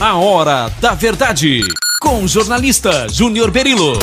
A Hora da Verdade, com o jornalista Júnior Berilo.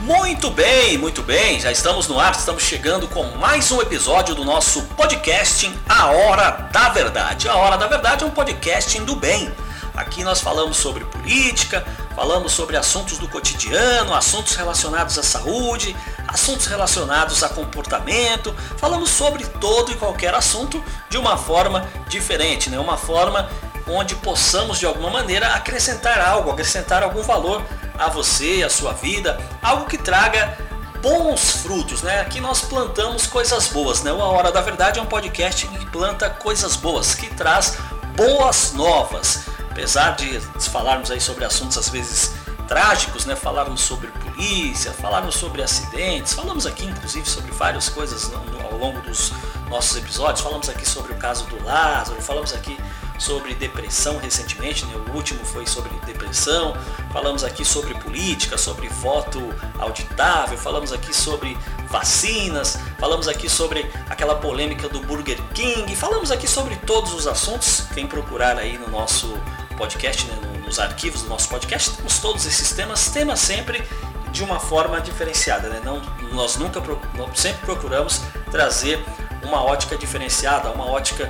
Muito bem, muito bem, já estamos no ar, estamos chegando com mais um episódio do nosso podcasting A Hora da Verdade. A Hora da Verdade é um podcasting do bem. Aqui nós falamos sobre política, falamos sobre assuntos do cotidiano, assuntos relacionados à saúde, assuntos relacionados a comportamento, falamos sobre todo e qualquer assunto de uma forma diferente, né? uma forma onde possamos de alguma maneira acrescentar algo, acrescentar algum valor a você, a sua vida, algo que traga bons frutos, né? Aqui nós plantamos coisas boas, né? O A Hora da Verdade é um podcast que planta coisas boas, que traz boas novas. Apesar de falarmos aí sobre assuntos às vezes trágicos, né? Falarmos sobre polícia, falarmos sobre acidentes, falamos aqui inclusive sobre várias coisas ao longo dos nossos episódios, falamos aqui sobre o caso do Lázaro, falamos aqui sobre depressão recentemente, né? o último foi sobre depressão, falamos aqui sobre política, sobre voto auditável, falamos aqui sobre vacinas, falamos aqui sobre aquela polêmica do Burger King, falamos aqui sobre todos os assuntos, quem procurar aí no nosso podcast, né? Nos arquivos do nosso podcast, temos todos esses temas, temas sempre de uma forma diferenciada, né? Não, nós nunca sempre procuramos trazer uma ótica diferenciada, uma ótica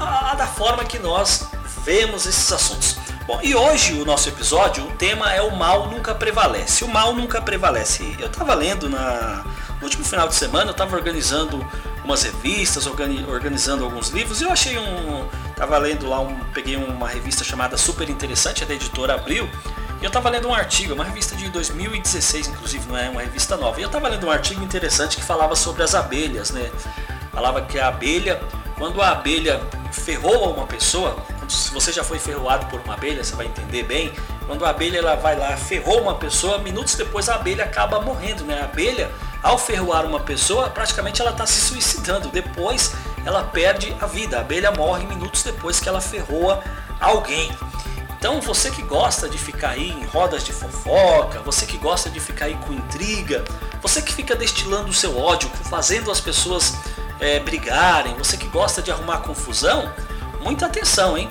a, da forma que nós vemos esses assuntos. Bom, e hoje o nosso episódio, o tema é o mal nunca prevalece. O mal nunca prevalece. Eu estava lendo na, no último final de semana, eu estava organizando umas revistas, organi, organizando alguns livros e eu achei um. Estava lendo lá, um, peguei uma revista chamada Super Interessante, é da editora Abril, e eu estava lendo um artigo, uma revista de 2016, inclusive, não é uma revista nova. E eu estava lendo um artigo interessante que falava sobre as abelhas, né? Falava que a abelha, quando a abelha ferroa uma pessoa, se você já foi ferroado por uma abelha, você vai entender bem. Quando a abelha ela vai lá, ferrou uma pessoa, minutos depois a abelha acaba morrendo, né? A abelha, ao ferroar uma pessoa, praticamente ela está se suicidando. Depois ela perde a vida. A abelha morre minutos depois que ela ferroa alguém. Então você que gosta de ficar aí em rodas de fofoca, você que gosta de ficar aí com intriga, você que fica destilando o seu ódio, fazendo as pessoas é, brigarem, você que gosta de arrumar confusão, muita atenção, hein?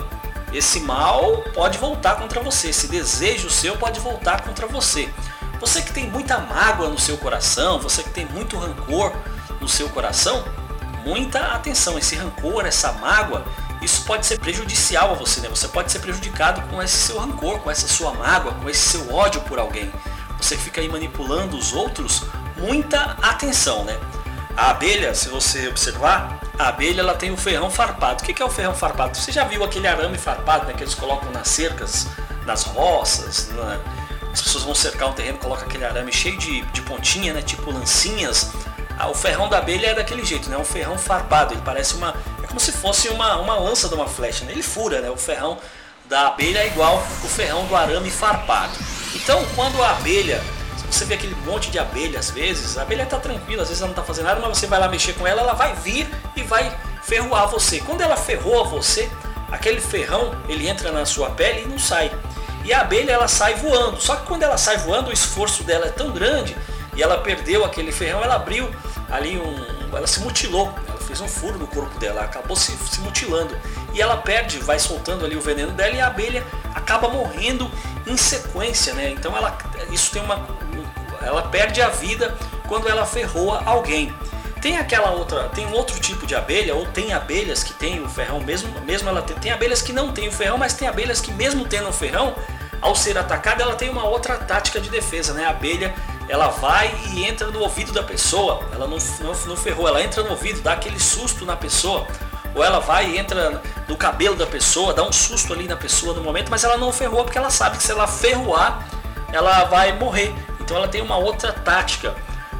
Esse mal pode voltar contra você, esse desejo seu pode voltar contra você. Você que tem muita mágoa no seu coração, você que tem muito rancor no seu coração, muita atenção. Esse rancor, essa mágoa, isso pode ser prejudicial a você, né? Você pode ser prejudicado com esse seu rancor, com essa sua mágoa, com esse seu ódio por alguém. Você fica aí manipulando os outros, muita atenção, né? A abelha, se você observar, a abelha ela tem o ferrão farpado. O que é o ferrão farpado? Você já viu aquele arame farpado né, que eles colocam nas cercas, nas roças? Né? As pessoas vão cercar um terreno, colocam aquele arame cheio de, de pontinha, né, tipo lancinhas. Ah, o ferrão da abelha é daquele jeito, né? Um ferrão farpado. Ele parece uma. É como se fosse uma, uma lança de uma flecha. Né? Ele fura, né? O ferrão da abelha é igual o ferrão do arame farpado. Então, quando a abelha você vê aquele monte de abelha às vezes, a abelha está tranquila, às vezes ela não está fazendo nada, mas você vai lá mexer com ela, ela vai vir e vai ferroar você. Quando ela ferroa você, aquele ferrão ele entra na sua pele e não sai. E a abelha ela sai voando. Só que quando ela sai voando, o esforço dela é tão grande e ela perdeu aquele ferrão, ela abriu ali um, ela se mutilou, ela fez um furo no corpo dela, acabou se, se mutilando e ela perde, vai soltando ali o veneno dela e a abelha acaba morrendo em sequência, né? Então ela, isso tem uma, ela perde a vida quando ela ferroa alguém. Tem aquela outra, tem um outro tipo de abelha, ou tem abelhas que tem o ferrão mesmo, mesmo ela tem, tem abelhas que não tem o ferrão, mas tem abelhas que mesmo tendo o ferrão, ao ser atacada, ela tem uma outra tática de defesa, né? A abelha, ela vai e entra no ouvido da pessoa, ela não, não, não ferrou, ela entra no ouvido, dá aquele susto na pessoa, ou ela vai e entra no cabelo da pessoa, dá um susto ali na pessoa no momento, mas ela não ferrou porque ela sabe que se ela ferroar, ela vai morrer. Então ela tem uma outra tática.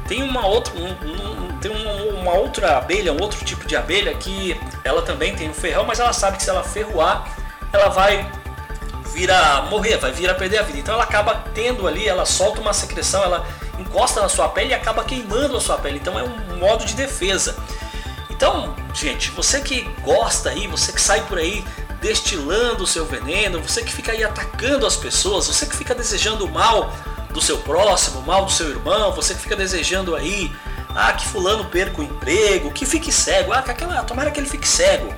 Tem uma outra, um, um, tem uma outra abelha, um outro tipo de abelha que ela também tem um ferrão, mas ela sabe que se ela ferroar, ela vai vir a morrer, vai vir a perder a vida. Então ela acaba tendo ali, ela solta uma secreção, ela encosta na sua pele e acaba queimando a sua pele. Então é um modo de defesa. Então, gente, você que gosta aí, você que sai por aí destilando o seu veneno, você que fica aí atacando as pessoas, você que fica desejando mal do seu próximo, mal do seu irmão, você que fica desejando aí Ah, que fulano perca o emprego, que fique cego. Ah, que aquela, tomara que ele fique cego.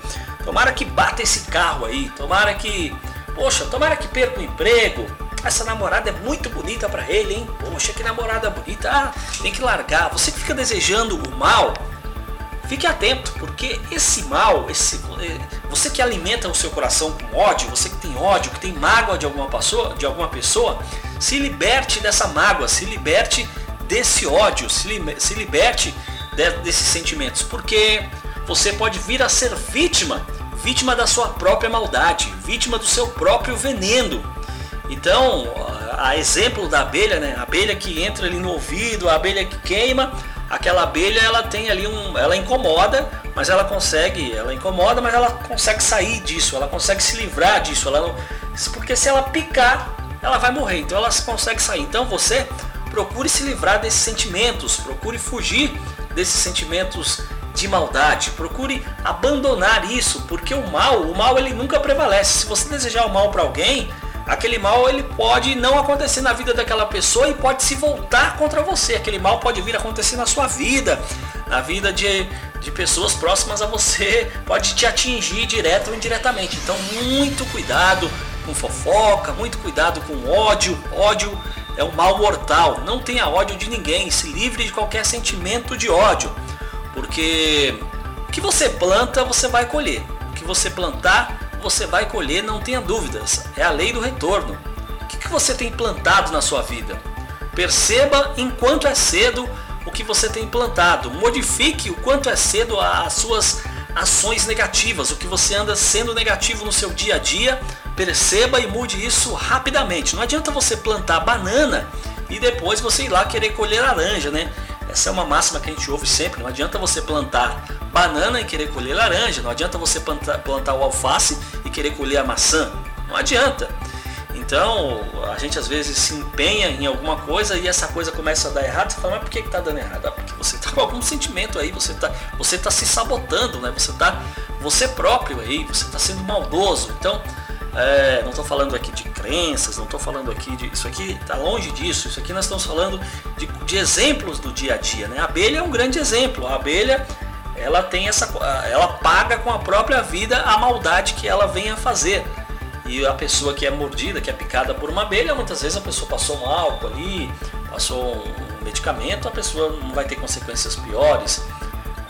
Tomara que bata esse carro aí. Tomara que, poxa, tomara que perca o emprego. Essa namorada é muito bonita para ele, hein? Poxa, que namorada bonita. Ah, tem que largar. Você que fica desejando o mal, fique atento, porque esse mal, esse eh, você que alimenta o seu coração com ódio, você que tem ódio, que tem mágoa de alguma pessoa, de alguma pessoa, se liberte dessa mágoa, se liberte desse ódio, se, li, se liberte de, desses sentimentos, porque você pode vir a ser vítima, vítima da sua própria maldade, vítima do seu próprio veneno. Então, a exemplo da abelha, né? A abelha que entra ali no ouvido, a abelha que queima, aquela abelha ela tem ali um, ela incomoda, mas ela consegue, ela incomoda, mas ela consegue sair disso, ela consegue se livrar disso, ela não, porque se ela picar, ela vai morrer. Então ela consegue sair. Então você procure se livrar desses sentimentos, procure fugir desses sentimentos de maldade, procure abandonar isso, porque o mal, o mal ele nunca prevalece. Se você desejar o mal para alguém, aquele mal ele pode não acontecer na vida daquela pessoa e pode se voltar contra você. Aquele mal pode vir a acontecer na sua vida, na vida de, de pessoas próximas a você, pode te atingir direto ou indiretamente. Então, muito cuidado com fofoca, muito cuidado com ódio. Ódio é um mal mortal. Não tenha ódio de ninguém, se livre de qualquer sentimento de ódio, porque o que você planta, você vai colher. O que você plantar, você vai colher, não tenha dúvidas. É a lei do retorno. O que, você tem plantado na sua vida? Perceba enquanto é cedo o que você tem plantado. Modifique o quanto é cedo as suas ações negativas, o que você anda sendo negativo no seu dia a dia. Perceba e mude isso rapidamente. Não adianta você plantar banana e depois você ir lá querer colher laranja, né? Essa é uma máxima que a gente ouve sempre. Não adianta você plantar banana e querer colher laranja. Não adianta você plantar, plantar o alface querer colher a maçã. Não adianta. Então, a gente às vezes se empenha em alguma coisa e essa coisa começa a dar errado. Você fala, mas por que está dando errado? Ah, porque você está com algum sentimento aí, você está você tá se sabotando, né? Você está você próprio aí, você está sendo maldoso. Então, é, não estou falando aqui de crenças, não estou falando aqui de. Isso aqui está longe disso. Isso aqui nós estamos falando de, de, exemplos do dia a dia. Né? A abelha é um grande exemplo. A abelha ela tem essa. Ela paga com a própria vida a maldade que ela vem a fazer. E a pessoa que é mordida, que é picada por uma abelha, muitas vezes a pessoa passou um álcool ali, passou um medicamento, a pessoa não vai ter consequências piores.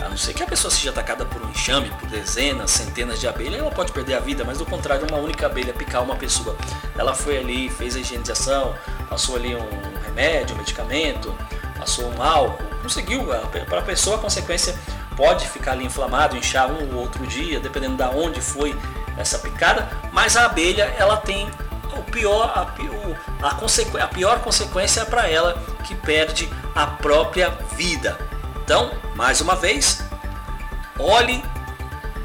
A não ser que a pessoa seja atacada por um enxame, por dezenas, centenas de abelhas, ela pode perder a vida, mas do contrário, uma única abelha picar uma pessoa, ela foi ali, fez a higienização, passou ali um remédio, um medicamento, passou um álcool, conseguiu, para a pessoa a consequência pode ficar ali inflamado, inchar um ou outro dia, dependendo da de onde foi essa picada, mas a abelha ela tem o pior, a, a, a pior consequência é para ela que perde a própria vida. Então, mais uma vez, olhe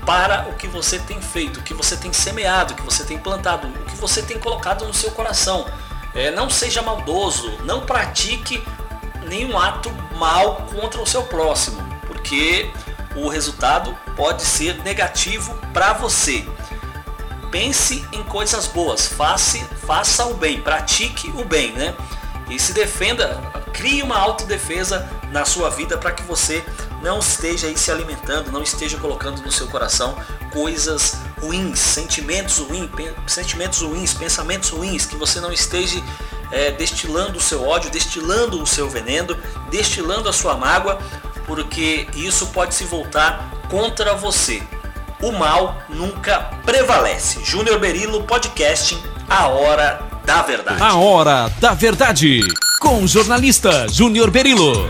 para o que você tem feito, o que você tem semeado, o que você tem plantado, o que você tem colocado no seu coração. É, não seja maldoso, não pratique nenhum ato mal contra o seu próximo, porque o resultado pode ser negativo para você. Pense em coisas boas, faça, faça o bem, pratique o bem, né? E se defenda, crie uma autodefesa na sua vida para que você não esteja aí se alimentando, não esteja colocando no seu coração coisas ruins, sentimentos ruins, sentimentos ruins, pensamentos ruins, que você não esteja é, destilando o seu ódio, destilando o seu veneno, destilando a sua mágoa, porque isso pode se voltar contra você. O mal nunca prevalece. Júnior Berilo, podcasting, a hora da verdade. A hora da verdade com o jornalista Júnior Berilo.